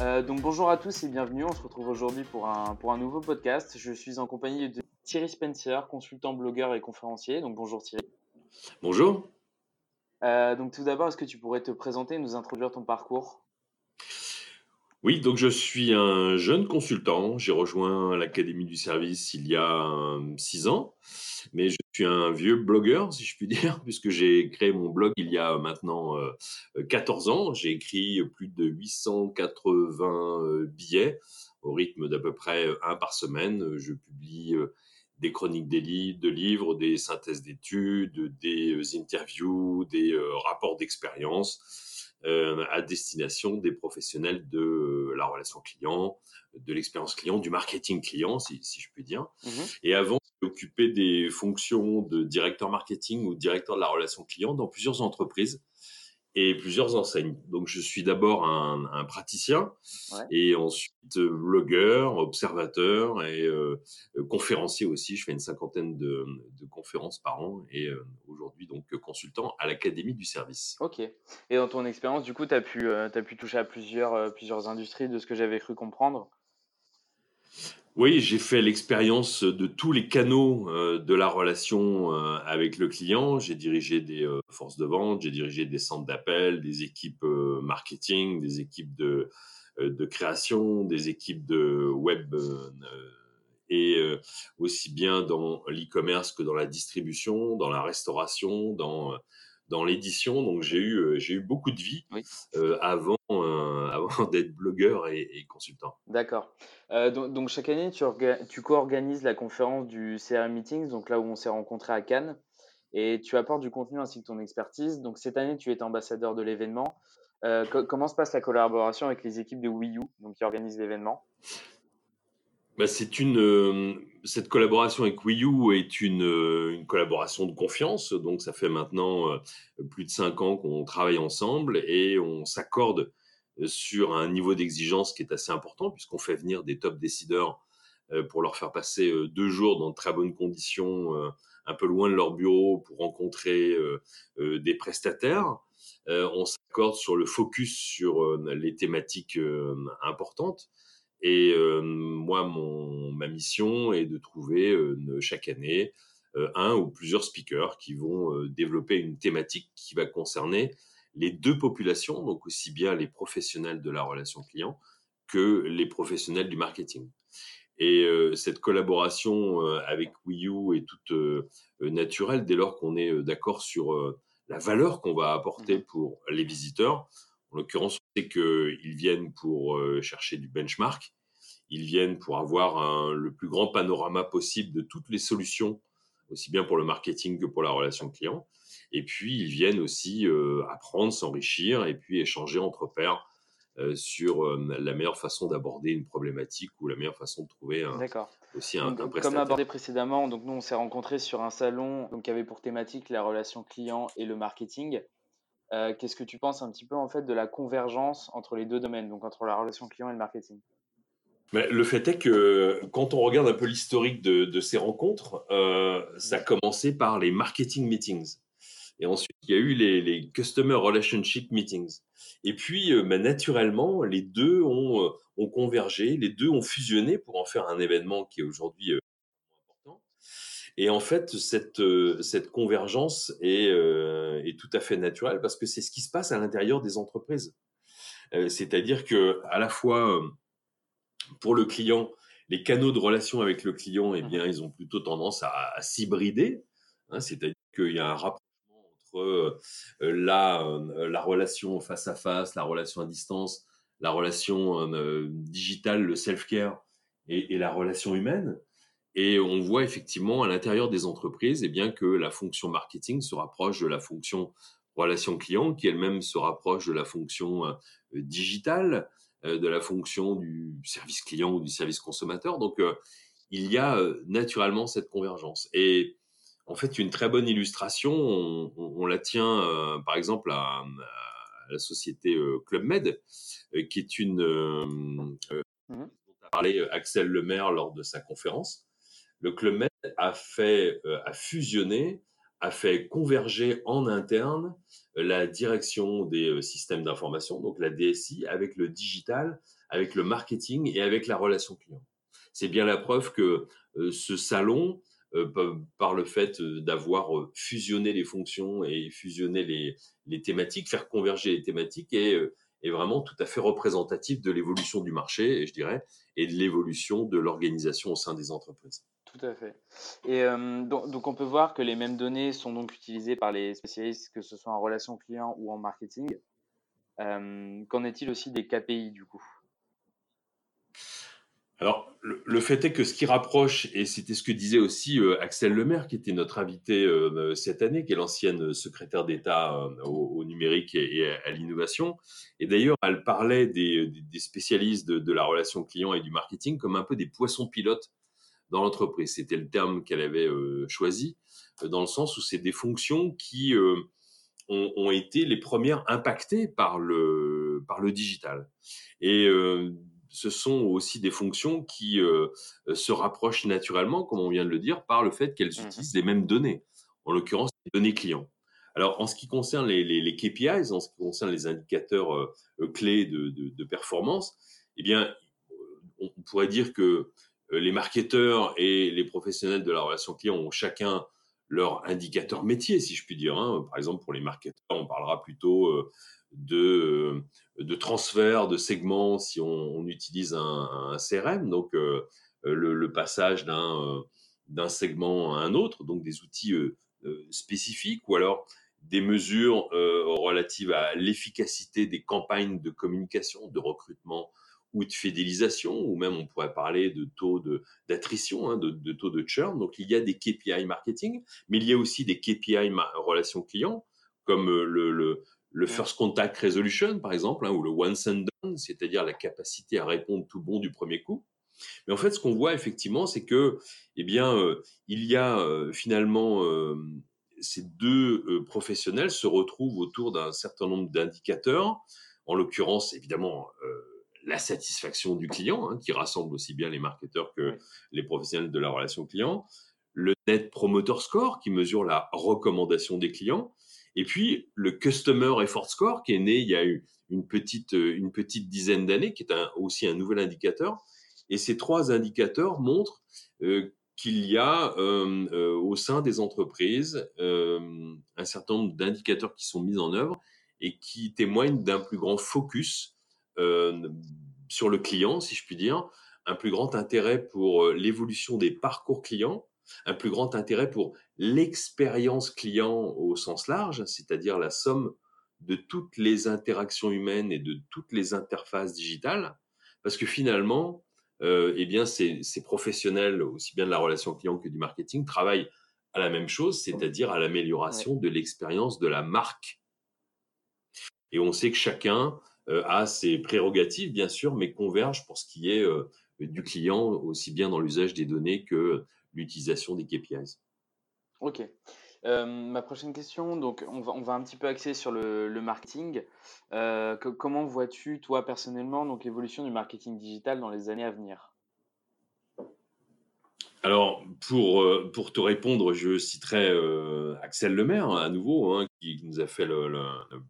Euh, donc bonjour à tous et bienvenue. On se retrouve aujourd'hui pour un, pour un nouveau podcast. Je suis en compagnie de Thierry Spencer, consultant, blogueur et conférencier. Donc bonjour Thierry. Bonjour. Euh, donc tout d'abord, est-ce que tu pourrais te présenter et nous introduire ton parcours? Oui, donc je suis un jeune consultant. J'ai rejoint l'Académie du service il y a euh, six ans, mais je suis un vieux blogueur, si je puis dire, puisque j'ai créé mon blog il y a maintenant 14 ans. J'ai écrit plus de 880 billets au rythme d'à peu près un par semaine. Je publie des chroniques des livres, de livres, des synthèses d'études, des interviews, des rapports d'expérience euh, à destination des professionnels de euh, la relation client, de l'expérience client, du marketing client, si, si je puis dire. Mmh Et avant, occupé des fonctions de directeur marketing ou directeur de la relation client dans plusieurs entreprises et plusieurs enseignes. Donc, je suis d'abord un, un, praticien et ensuite euh, blogueur, observateur et euh, euh, conférencier aussi. Je fais une cinquantaine de, de conférences par an et euh, aujourd'hui donc consultant à l'Académie du service. Ok. Et dans ton expérience, du coup, tu as, pu, as pu toucher à plusieurs, plusieurs industries de ce que j'avais cru comprendre? Oui, j'ai fait l'expérience de tous les canaux euh, de la relation euh, avec le client. J'ai dirigé des euh, forces de vente, j'ai dirigé des centres d'appel, des équipes marketing, des équipes de, de création, des équipes de web et aussi bien dans l'e-commerce que dans la distribution, dans la restauration, dans dans l'édition. Donc j'ai eu euh, j'ai eu beaucoup de vie euh, avant euh, avant d'être blogueur et, consultant. D'accord. Donc, donc, chaque année tu, tu co-organises la conférence du CRM Meetings, donc là où on s'est rencontré à Cannes, et tu apportes du contenu ainsi que ton expertise. Donc cette année tu es ambassadeur de l'événement. comment se passe la collaboration avec les équipes de Wii U, donc qui organisent l'événement? Bah, c'est une cette collaboration avec Wii U est une, euh, une collaboration de confiance. Donc ça fait maintenant euh, plus de cinq ans qu'on travaille ensemble et on s'accorde sur un niveau d'exigence qui est assez important puisqu'on fait venir des top décideurs pour leur faire passer deux jours dans de très bonnes conditions, un peu loin de leur bureau pour rencontrer des prestataires. on s'accorde sur le focus sur les thématiques importantes. Et euh, moi, mon, ma mission est de trouver euh, chaque année euh, un ou plusieurs speakers qui vont développer une thématique qui va concerner les deux populations, donc aussi bien les professionnels de la relation client que les professionnels du marketing. Et cette collaboration avec Wii U est toute naturelle dès lors qu'on est d'accord sur la valeur qu'on va apporter mmh pour les visiteurs, en l'occurrence, c'est qu'ils viennent pour euh, chercher du benchmark. Ils viennent pour avoir un, le plus grand panorama possible de toutes les solutions, aussi bien pour le marketing que pour la relation client. Et puis, ils viennent aussi euh, apprendre, s'enrichir et puis échanger entre pairs euh, sur euh, la meilleure façon d'aborder une problématique ou la meilleure façon de trouver un, aussi un, donc, Comme abordé précédemment, donc nous on s'est rencontrés sur un salon donc, qui avait pour thématique la relation client et le marketing. Euh, qu'est-ce que tu penses un petit peu en fait de la convergence entre les deux domaines, donc entre la relation client et le marketing? Mais le fait est que quand on regarde un peu l'historique de, de, ces rencontres, euh, ça a commencé par les marketing meetings. Et ensuite, il y a eu les, les Customer Relationship Meetings. Et puis, euh, bah, naturellement, les deux ont, euh, ont convergé, les deux ont fusionné pour en faire un événement qui est aujourd'hui euh, et en fait, cette, euh, convergence est, euh, est tout à fait naturelle parce que c'est ce qui se passe à l'intérieur des entreprises. Euh, c'est-à-dire que à la fois pour le client, les canaux de relation avec le client, eh bien, ils ont plutôt tendance à, à s'hybrider. Hein, c'est-à-dire qu'il y a un rapprochement entre la, la relation face à face, la relation à distance, la relation digitale, le self-care et, la relation humaine. Et on voit effectivement à l'intérieur des entreprises, eh bien que la fonction marketing se rapproche de la fonction relation client, qui elle-même se rapproche de la fonction euh, digitale, euh, de la fonction du service client ou du service consommateur. Donc, euh, il y a naturellement cette convergence. Et en fait, une très bonne illustration, on, la tient par exemple à, la société Club Med, qui est une. Mmh dont a parlé Axel Lemaire lors de sa conférence. Le Club Med a fait, a fusionné, a fait converger en interne la direction des systèmes d'information, donc la DSI, avec le digital, avec le marketing et avec la relation client. C'est bien la preuve que ce salon, par le fait d'avoir fusionné les fonctions et fusionné les, les, thématiques, faire converger les thématiques est, est vraiment tout à fait représentatif de l'évolution du marché, et je dirais, et de l'évolution de l'organisation au sein des entreprises. Tout à fait. Et donc, on peut voir que les mêmes données sont donc utilisées par les spécialistes, que ce soit en relation client ou en marketing. Qu'en est-il aussi des KPI du coup? Alors, le, fait est que ce qui rapproche, et c'était ce que disait aussi euh, Axel Lemaire, qui était notre invité euh, cette année, qui est l'ancienne secrétaire d'État euh, au, numérique et, à, l'innovation, et d'ailleurs, elle parlait des, spécialistes de, la relation client et du marketing comme un peu des poissons pilotes dans l'entreprise. C'était le terme qu'elle avait choisi, dans le sens où c'est des fonctions qui ont, ont, été les premières impactées par le, par le digital. Et ce sont aussi des fonctions qui euh, se rapprochent naturellement, comme on vient de le dire, par le fait qu'elles mmh utilisent les mêmes données, en l'occurrence les données clients. Alors, en ce qui concerne les, KPIs, en ce qui concerne les indicateurs euh, euh, clés de, performance, eh bien, on pourrait dire que les marketeurs et les professionnels de la relation client ont chacun leur indicateur métier, si je puis dire. Hein. Par exemple, pour les marketeurs, on parlera plutôt de, de transfert de segments si on, utilise un, CRM, donc euh, le, passage d'un segment à un autre, donc des outils euh, euh, spécifiques, ou alors des mesures relatives à l'efficacité des campagnes de communication, de recrutement ou de fidélisation, ou même on pourrait parler de taux d'attrition, hein, de, de, taux de churn. Donc il y a des KPI marketing, mais il y a aussi des KPI relation client, comme le, le, le first contact resolution, par exemple, hein, ou le once and done, c'est-à-dire la capacité à répondre tout bon du premier coup. Mais en fait, ce qu'on voit effectivement, c'est que, eh bien, euh, il y a euh, finalement euh, ces deux professionnels se retrouvent autour d'un certain nombre d'indicateurs. En l'occurrence, évidemment, la satisfaction du client, hein, qui rassemble aussi bien les marketeurs que les professionnels de la relation client. Le Net Promoter Score, qui mesure la recommandation des clients et puis, le Customer Effort Score, qui est né il y a eu une petite, euh, une petite dizaine d'années, qui est aussi un nouvel indicateur. Et ces trois indicateurs montrent euh, qu'il y a euh, au sein des entreprises un certain nombre d'indicateurs qui sont mis en œuvre et qui témoignent d'un plus grand focus sur le client, si je puis dire, un plus grand intérêt pour l'évolution des parcours clients un plus grand intérêt pour l'expérience client au sens large, c'est-à-dire la somme de toutes les interactions humaines et de toutes les interfaces digitales, parce que finalement, euh, eh bien, ces, professionnels, aussi bien de la relation client que du marketing, travaillent à la même chose, c'est-à-dire à, l'amélioration de l'expérience de la marque. Et on sait que chacun euh, a ses prérogatives, bien sûr, mais converge pour ce qui est euh, du client, aussi bien dans l'usage des données que l'utilisation des KPIs. Ok. Euh, ma prochaine question, donc on va, un petit peu axer sur le, marketing. Euh, comment vois-tu, toi personnellement, l'évolution du marketing digital dans les années à venir? Alors, pour, euh, pour te répondre, je citerai Axel Lemaire, hein, à nouveau, hein, qui nous a fait le,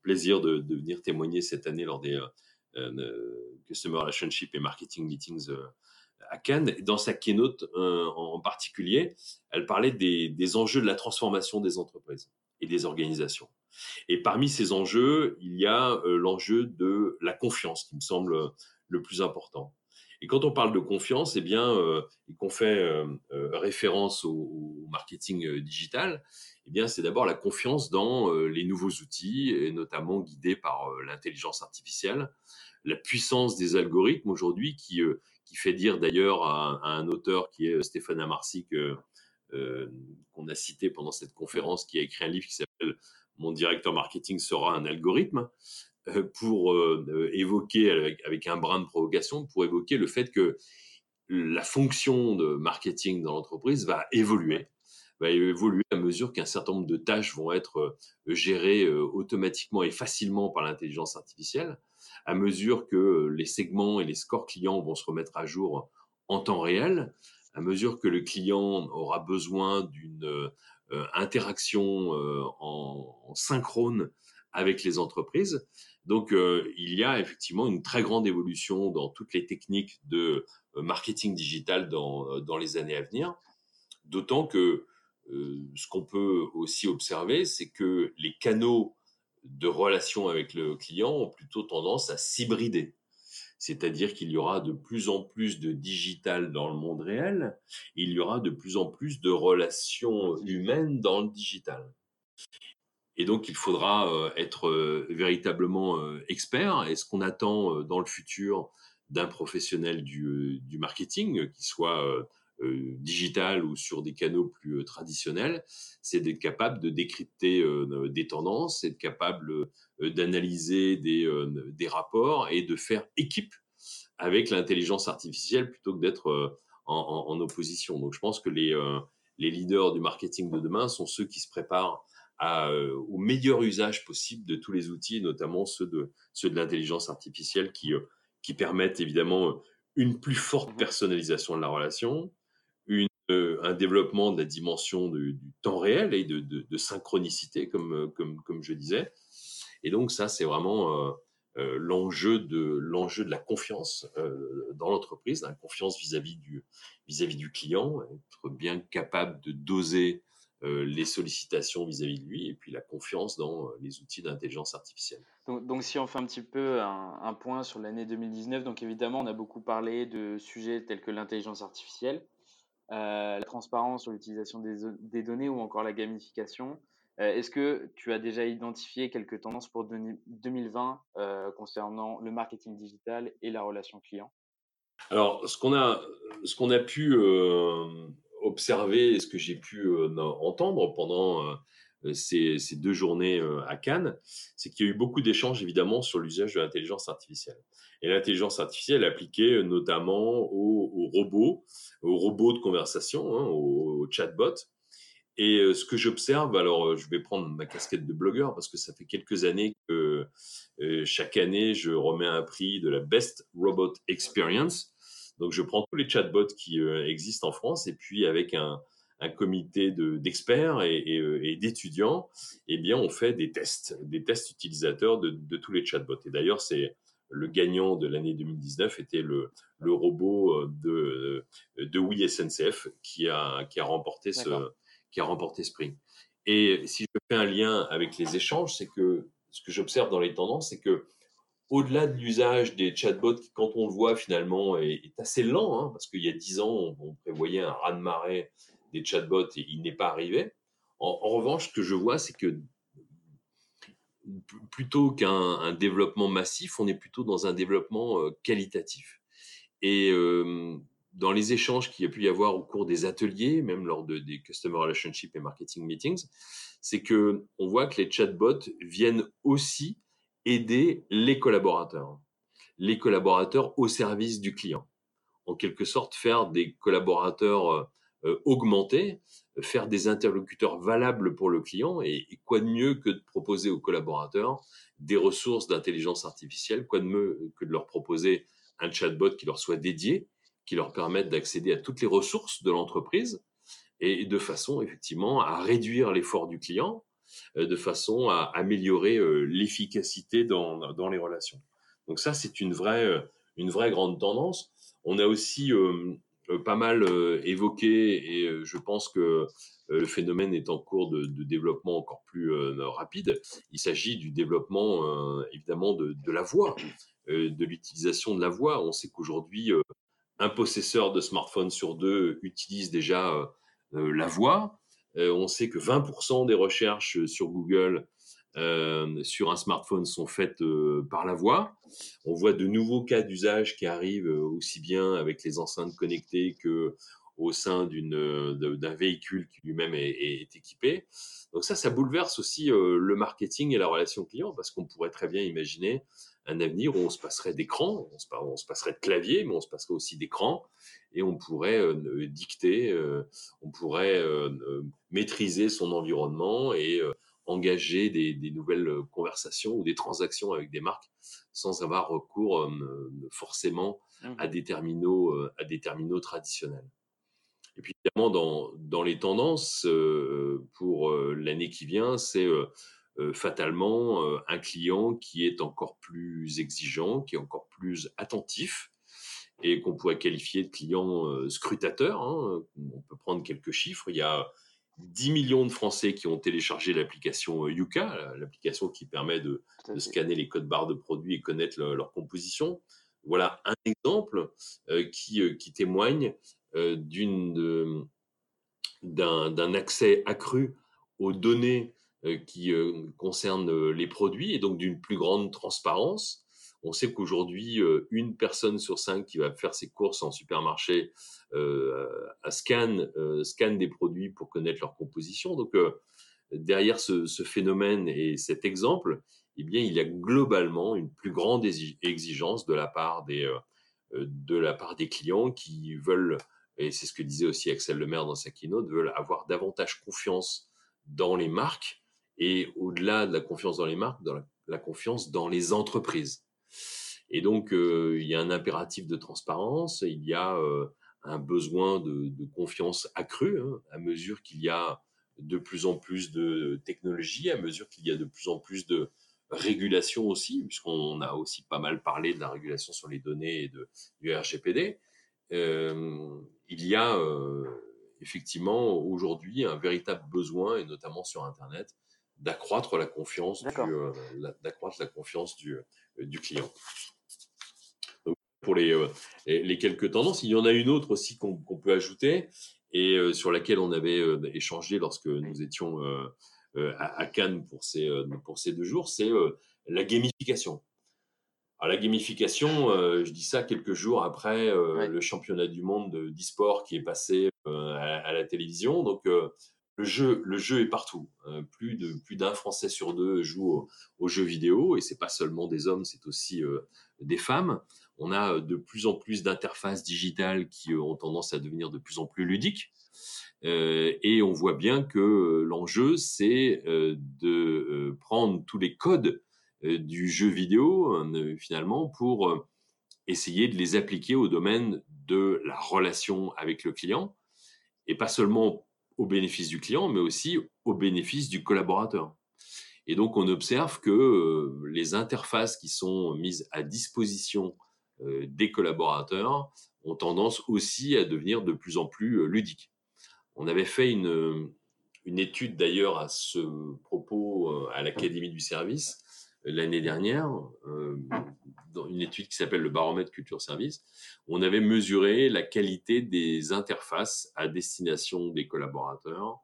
plaisir de, de, venir témoigner cette année lors des Customer Relationship et Marketing Meetings à Cannes. Dans sa keynote euh, en particulier, elle parlait des, enjeux de la transformation des entreprises et des organisations. Et parmi ces enjeux, il y a euh, l'enjeu de la confiance qui me semble le plus important. Et quand on parle de confiance, eh bien, euh, et qu'on fait référence au, marketing digital, eh bien, c'est d'abord la confiance dans les nouveaux outils, et notamment guidés par l'intelligence artificielle, la puissance des algorithmes aujourd'hui qui, qui fait dire d'ailleurs à, un auteur qui est euh, Stéphane Amarcy, euh, qu'on a cité pendant cette conférence, qui a écrit un livre qui s'appelle Mon directeur marketing sera un algorithme, euh, pour évoquer, avec, un brin de provocation, pour évoquer le fait que la fonction de marketing dans l'entreprise va évoluer, va évoluer à mesure qu'un certain nombre de tâches vont être gérées automatiquement et facilement par l'intelligence artificielle, à mesure que les segments et les scores clients vont se remettre à jour en temps réel, à mesure que le client aura besoin d'une interaction en, synchrone avec les entreprises. Donc, il y a effectivement une très grande évolution dans toutes les techniques de marketing digital dans, dans les années à venir. D'autant que ce qu'on peut aussi observer, c'est que les canaux de relation avec le client ont plutôt tendance à s'hybrider. C'est-à-dire qu'il y aura de plus en plus de digital dans le monde réel, il y aura de plus en plus de relations humaines dans le digital. Et donc, il faudra euh, être euh, véritablement euh, expert. Et ce qu'on attend dans le futur d'un professionnel du, marketing, qui soit digital ou sur des canaux plus traditionnels, c'est d'être capable de décrypter des tendances, être capable d'analyser des, rapports et de faire équipe avec l'intelligence artificielle plutôt que d'être en, opposition. Donc, je pense que les leaders du marketing de demain sont ceux qui se préparent euh, au meilleur usage possible de tous les outils, notamment ceux de, ceux de l'intelligence artificielle qui, euh, qui permettent évidemment une plus forte mmh personnalisation de la relation, une, euh, un développement de la dimension du temps réel et de, de, synchronicité, comme, comme, comme je disais. Et donc ça, c'est vraiment l'enjeu de l'enjeu de la confiance dans l'entreprise, la confiance vis-à-vis du vis-à-vis du client, être bien capable de doser euh, les sollicitations vis-à-vis de lui et puis la confiance dans euh, les outils d'intelligence artificielle. Donc, si on fait un petit peu un, point sur l'année 2019, donc évidemment on a beaucoup parlé de sujets tels que l'intelligence artificielle, euh, la transparence sur l'utilisation des, données ou encore la gamification. Est-ce que tu as déjà identifié quelques tendances pour 2020 concernant le marketing digital et la relation client? Alors, ce qu'on a, ce qu'on a pu observé et ce que j'ai pu euh, entendre pendant euh, ces, deux journées euh, à Cannes, c'est qu'il y a eu beaucoup d'échanges évidemment sur l'usage de l'intelligence artificielle. Et l'intelligence artificielle appliquée notamment aux, robots, aux robots de conversation, hein, aux, chatbots. Et ce que j'observe, alors je vais prendre ma casquette de blogueur parce que ça fait quelques années que chaque année je remets un prix de la Best Robot Experience. Donc, je prends tous les chatbots qui euh, existent en France et puis avec un, comité d'experts euh, et, d'étudiants, eh bien, on fait des tests, des tests utilisateurs de, tous les chatbots. Et d'ailleurs, c'est le gagnant de l'année 2019 était le, le robot euh, de, de Oui SNCF qui a, qui a remporté ce, qui a remporté ce prix. Et si je fais un lien avec les échanges, c'est que ce que j'observe dans les tendances, c'est que au-delà de l'usage des chatbots, qui, quand on le voit finalement, est, assez lent, hein, parce qu'il y a dix ans, on, prévoyait un raz-de-marée des chatbots et il n'est pas arrivé. En, revanche, ce que je vois, c'est que plutôt qu'un développement massif, on est plutôt dans un développement euh, qualitatif. Et dans les échanges qu'il y a pu y avoir au cours des ateliers, même lors de, des Customer Relationship et Marketing Meetings, c'est que on voit que les chatbots viennent aussi aider les collaborateurs, les collaborateurs au service du client. En quelque sorte, faire des collaborateurs euh, euh, augmentés, faire des interlocuteurs valables pour le client, et, quoi de mieux que de proposer aux collaborateurs des ressources d'intelligence artificielle, quoi de mieux que de leur proposer un chatbot qui leur soit dédié, qui leur permette d'accéder à toutes les ressources de l'entreprise, et de façon effectivement à réduire l'effort du client, de façon à améliorer euh, l'efficacité dans, dans, les relations. Donc ça, c'est une vraie, euh, une vraie grande tendance. On a aussi pas mal évoqué, et je pense que le phénomène est en cours de, développement encore plus rapide. Il s'agit du développement évidemment de, de, la voix, de l'utilisation de la voix. On sait qu'aujourd'hui, un possesseur de smartphone sur deux utilise déjà la voix. Euh, on sait que 20% des recherches sur Google euh, sur un smartphone sont faites euh, par la voix. On voit de nouveaux cas d'usage qui arrivent aussi bien avec les enceintes connectées que au sein d'un véhicule qui lui-même est, équipé. Donc ça, ça bouleverse aussi le marketing et la relation client parce qu'on pourrait très bien imaginer un avenir où on se passerait d'écran, on se, on se passerait de clavier, mais on se passerait aussi d'écran et on pourrait dicter, on pourrait maîtriser son environnement et engager des, des, nouvelles conversations ou des transactions avec des marques sans avoir recours forcément mmh à des terminaux, à des terminaux traditionnels. Et puis évidemment, dans, dans les tendances pour l'année qui vient, c'est fatalement un client qui est encore plus exigeant, qui est encore plus attentif et qu'on pourrait qualifier de client scrutateur. Hein. On peut prendre quelques chiffres. Il y a 10 millions de Français qui ont téléchargé l'application Yuka, l'application qui permet de, scanner les codes barres de produits et connaître leur composition. Voilà un exemple qui, qui témoigne euh, d'un accès accru aux données euh, qui euh, concernent les produits et donc d'une plus grande transparence. On sait qu'aujourd'hui, une personne sur cinq qui va faire ses courses en supermarché scanne, scanne des produits pour connaître leur composition. Donc, derrière ce, ce, phénomène et cet exemple, eh bien, il y a globalement une plus grande exigence de la part des, de la part des clients qui veulent et c'est ce que disait aussi Axel Lemaire dans sa keynote, veulent avoir davantage confiance dans les marques et au-delà de la confiance dans les marques, dans la, confiance dans les entreprises. Et donc, euh, il y a un impératif de transparence, il y a euh, un besoin de, confiance accrue hein, à mesure qu'il y a de plus en plus de technologies, à mesure qu'il y a de plus en plus de régulation aussi, puisqu'on a aussi pas mal parlé de la régulation sur les données et du RGPD. Euh, il y a effectivement aujourd'hui un véritable besoin, et notamment sur Internet, d'accroître la confiance du, euh, d'accroître la confiance du, du client. pour les, les quelques tendances, il y en a une autre aussi qu'on peut ajouter et sur laquelle on avait échangé lorsque nous étions à, Cannes pour ces, pour ces deux jours, c'est la gamification. Alors, la gamification, euh, je dis ça quelques jours après euh, le championnat du monde d'e-sport qui est passé euh, à, la télévision. Donc, le, jeu, le jeu est partout. plus de plus d'un Français sur deux joue aux, jeux vidéo et c'est pas seulement des hommes, c'est aussi des femmes. On a de plus en plus d'interfaces digitales qui ont tendance à devenir de plus en plus ludiques. et on voit bien que l'enjeu, c'est de prendre tous les codes euh, du jeu vidéo, euh, finalement, pour euh, essayer de les appliquer au domaine de la relation avec le client, et pas seulement bénéfice du client, mais aussi au bénéfice du collaborateur. Et donc, on observe que les interfaces qui sont mises à disposition des collaborateurs ont tendance aussi à devenir de plus en plus ludiques. On avait fait une étude d'ailleurs à ce propos à l'Académie du service l'année dernière, euh, dans une étude qui s'appelle le baromètre culture service, on avait mesuré la qualité des interfaces à destination des collaborateurs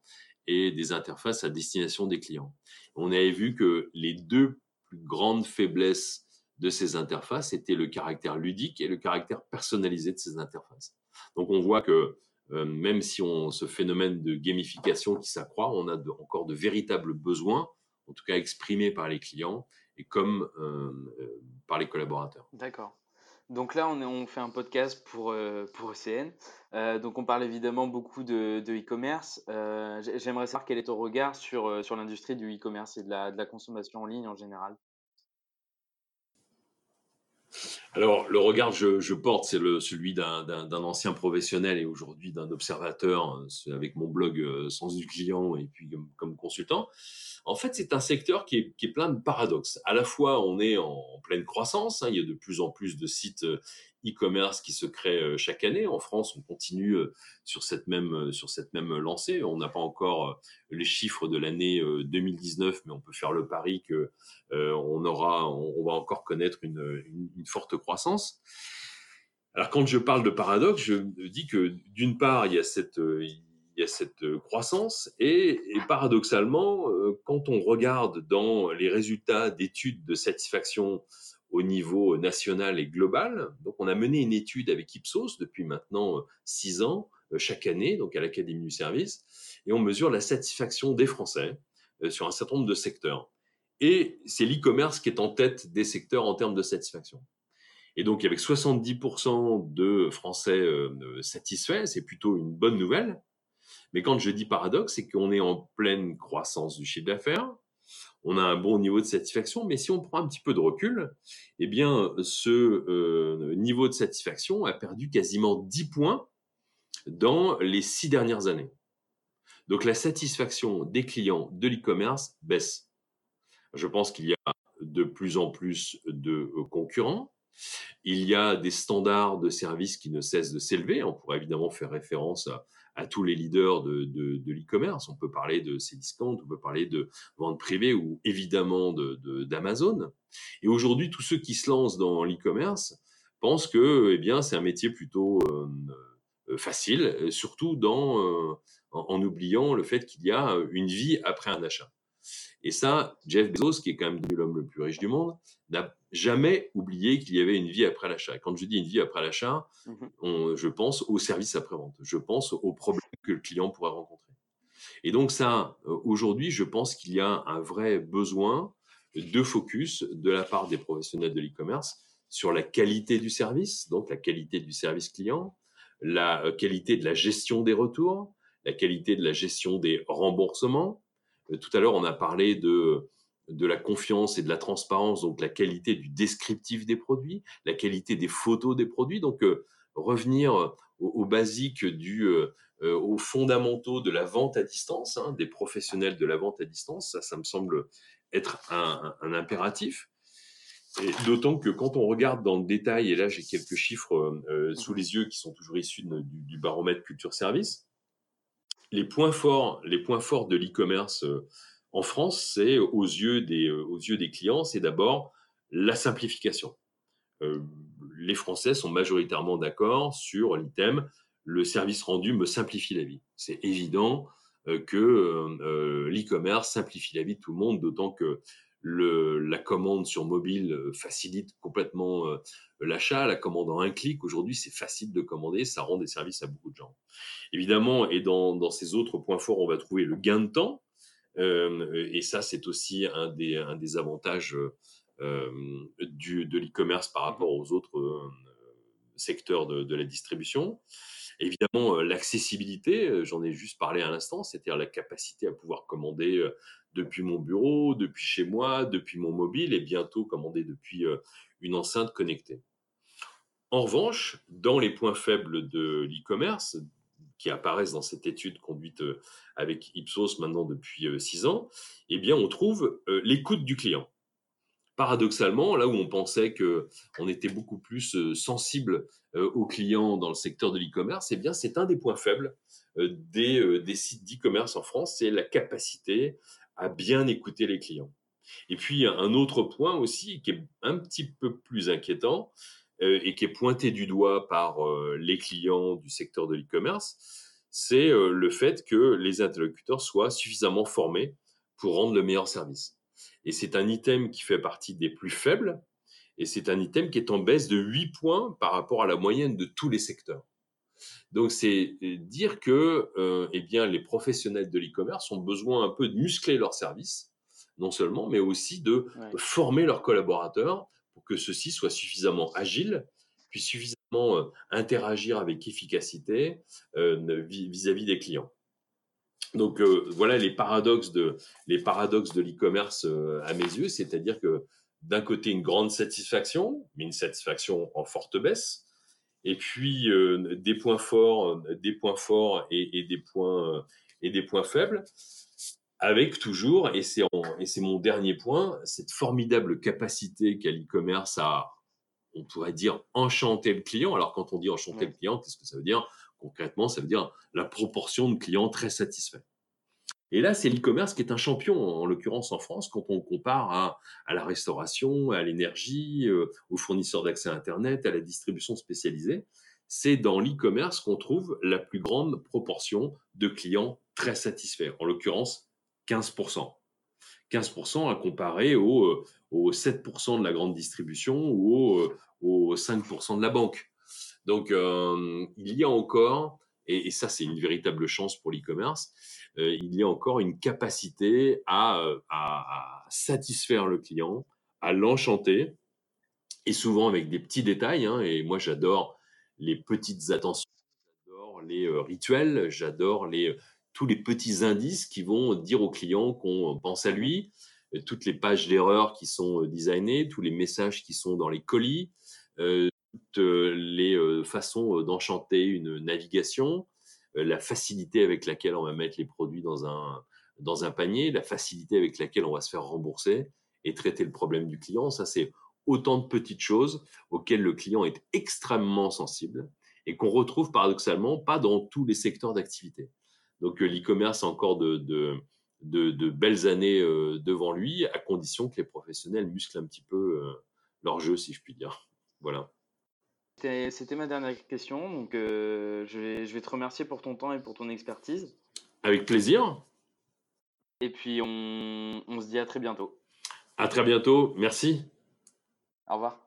et des interfaces à destination des clients. On avait vu que les deux plus grandes faiblesses de ces interfaces étaient le caractère ludique et le caractère personnalisé de ces interfaces. Donc on voit que euh, même si on ce phénomène de gamification qui s'accroît, on a encore de véritables besoins, en tout cas exprimés par les clients, et comme euh, euh, par les collaborateurs. D'accord. Donc là, on, on, fait un podcast pour, euh, pour ECN. donc on parle évidemment beaucoup de e-commerce. J'aimerais savoir quel est ton regard sur, sur l'industrie du e-commerce et de la, de la consommation en ligne en général. Alors, le regard que je, porte, c'est celui d'un ancien professionnel et aujourd'hui d'un observateur avec mon blog Sens du client et puis comme consultant. En fait, c'est un secteur qui est, plein de paradoxes. À la fois, on est en, pleine croissance. Hein. il y a de plus en plus de sites euh, e-commerce qui se créent euh, chaque année. En France, on continue euh, sur cette même, sur cette même lancée. On n'a pas encore les chiffres de l'année 2019, mais on peut faire le pari que on aura, on, va encore connaître une, une forte croissance. Alors quand je parle de paradoxe, je dis que d'une part, il y a cette, il y a cette euh, croissance et, paradoxalement, euh, quand on regarde dans les résultats d'études de satisfaction au niveau national et global, donc on a mené une étude avec Ipsos depuis maintenant euh, six ans chaque année, donc à l'Académie du service, et on mesure la satisfaction des Français sur un certain nombre de secteurs. Et c'est l'e-commerce qui est en tête des secteurs en termes de satisfaction. Et donc, avec 70% de Français satisfaits, c'est plutôt une bonne nouvelle. Mais quand je dis paradoxe, c'est qu'on est en pleine croissance du chiffre d'affaires, on a un bon niveau de satisfaction, mais si on prend un petit peu de recul, eh bien, ce euh, niveau de satisfaction a perdu quasiment 10 points dans les six dernières années. Donc la satisfaction des clients de l'e-commerce baisse. Je pense qu'il y a de plus en plus de concurrents. Il y a des standards de services qui ne cessent de s'élever. On pourrait évidemment faire référence à, à tous les leaders de, de, de l'e-commerce. On peut parler de Cdiscount, on peut parler de vente privée ou évidemment d'Amazon. Et aujourd'hui, tous ceux qui se lancent dans l'e-commerce pensent que eh bien, c'est un métier plutôt euh, euh, facile, surtout euh, en, oubliant le fait qu'il y a une vie après un achat. Et ça, Jeff Bezos, qui est quand même l'homme le plus riche du monde, n'a jamais oublié qu'il y avait une vie après l'achat. Quand je dis une vie après l'achat, mmh je pense au service après-vente. Je pense aux problèmes que le client pourrait rencontrer. Et donc ça, euh, aujourd'hui, je pense qu'il y a un vrai besoin de focus de la part des professionnels de l'e-commerce sur la qualité du service, donc la qualité du service client, la euh, qualité de la gestion des retours, la qualité de la gestion des remboursements. Euh, tout à l'heure, on a parlé de de la confiance et de la transparence, donc la qualité du descriptif des produits, la qualité des photos des produits. Donc euh, revenir aux, basiques, du, euh, euh, aux fondamentaux de la vente à distance, hein, des professionnels de la vente à distance, ça, ça me semble être un, impératif. D'autant que quand on regarde dans le détail, et là j'ai quelques chiffres sous les yeux qui sont toujours issus du, du, baromètre culture service, les points forts, les points forts de l'e-commerce en France, c'est aux yeux des, euh, aux yeux des clients, c'est d'abord la simplification. Euh, les Français sont majoritairement d'accord sur l'item le service rendu me simplifie la vie. C'est évident euh, que l'e-commerce simplifie la vie de tout le monde, d'autant que la commande sur mobile facilite complètement l'achat. La commande en un clic, aujourd'hui, c'est facile de commander, ça rend des services à beaucoup de gens. Évidemment, et dans, ces autres points forts, on va trouver le gain de temps, et ça, c'est aussi un des, un des avantages du, de l'e-commerce par rapport aux autres secteurs de, de, la distribution. Évidemment, l'accessibilité, j'en ai juste parlé à l'instant, c'est-à-dire la capacité à pouvoir commander depuis mon bureau, depuis chez moi, depuis mon mobile et bientôt commander depuis une enceinte connectée. En revanche, dans les points faibles de l'e-commerce, qui apparaissent dans cette étude conduite euh, avec Ipsos maintenant depuis euh, six ans, eh bien, on trouve euh, l'écoute du client. Paradoxalement, là où on pensait que on était beaucoup plus sensible aux clients dans le secteur de l'e-commerce, eh bien, c'est un des points faibles des, des sites d'e-commerce en France, c'est la capacité à bien écouter les clients. Et puis, un autre point aussi qui est un petit peu plus inquiétant, et qui est pointé du doigt par euh, les clients du secteur de l'e-commerce, c'est euh, le fait que les interlocuteurs soient suffisamment formés pour rendre le meilleur service. Et c'est un item qui fait partie des plus faibles, et c'est un item qui est en baisse de 8 points par rapport à la moyenne de tous les secteurs. Donc c'est dire que eh bien, les professionnels de l'e-commerce ont besoin un peu de muscler leur service, non seulement, mais aussi de former leurs collaborateurs pour que ceci soit suffisamment agile, puis suffisamment euh, interagir avec efficacité euh, vis-à-vis des clients. Donc euh, voilà les paradoxes de l'e-commerce à mes yeux, c'est-à-dire que d'un côté une grande satisfaction, mais une satisfaction en forte baisse, et puis des points forts, des points forts et des points faibles avec toujours, et c'est, mon dernier point, cette formidable capacité qu'a l'e-commerce à, on pourrait dire, enchanter le client. Alors quand on dit enchanter le client, qu'est-ce que ça veut dire? Concrètement, ça veut dire la proportion de clients très satisfaits. Et là, c'est l'e-commerce qui est un champion, en l'occurrence en France, quand on compare à, la restauration, à l'énergie, euh, aux fournisseurs d'accès à Internet, à la distribution spécialisée. C'est dans l'e-commerce qu'on trouve la plus grande proportion de clients très satisfaits. En l'occurrence, 15%. 15% à comparer aux, 7% euh, de la grande distribution ou aux, 5% de la banque. Donc, euh, il y a encore et, ça c'est une véritable chance pour l'e-commerce, il y a encore une capacité à, à, satisfaire le client, à l'enchanter, et souvent avec des petits détails. Hein, et moi j'adore les petites attentions, j'adore les rituels, j'adore les tous les petits indices qui vont dire au client qu'on pense à lui, euh, toutes les pages d'erreur qui sont euh, designées, tous les messages qui sont dans les colis, euh, toutes les façons d'enchanter une navigation, la facilité avec laquelle on va mettre les produits dans un, dans un panier, la facilité avec laquelle on va se faire rembourser et traiter le problème du client. Ça, c'est autant de petites choses auxquelles le client est extrêmement sensible et qu'on retrouve paradoxalement pas dans tous les secteurs d'activité. Donc l'e-commerce a encore de, de, belles années euh, devant lui, à condition que les professionnels musclent un petit peu euh, leur jeu, si je puis dire. Voilà. C'était ma dernière question, donc euh, je, vais, je, vais, te remercier pour ton temps et pour ton expertise. Avec plaisir. Et puis on, on se dit à très bientôt. À très bientôt, merci. Au revoir.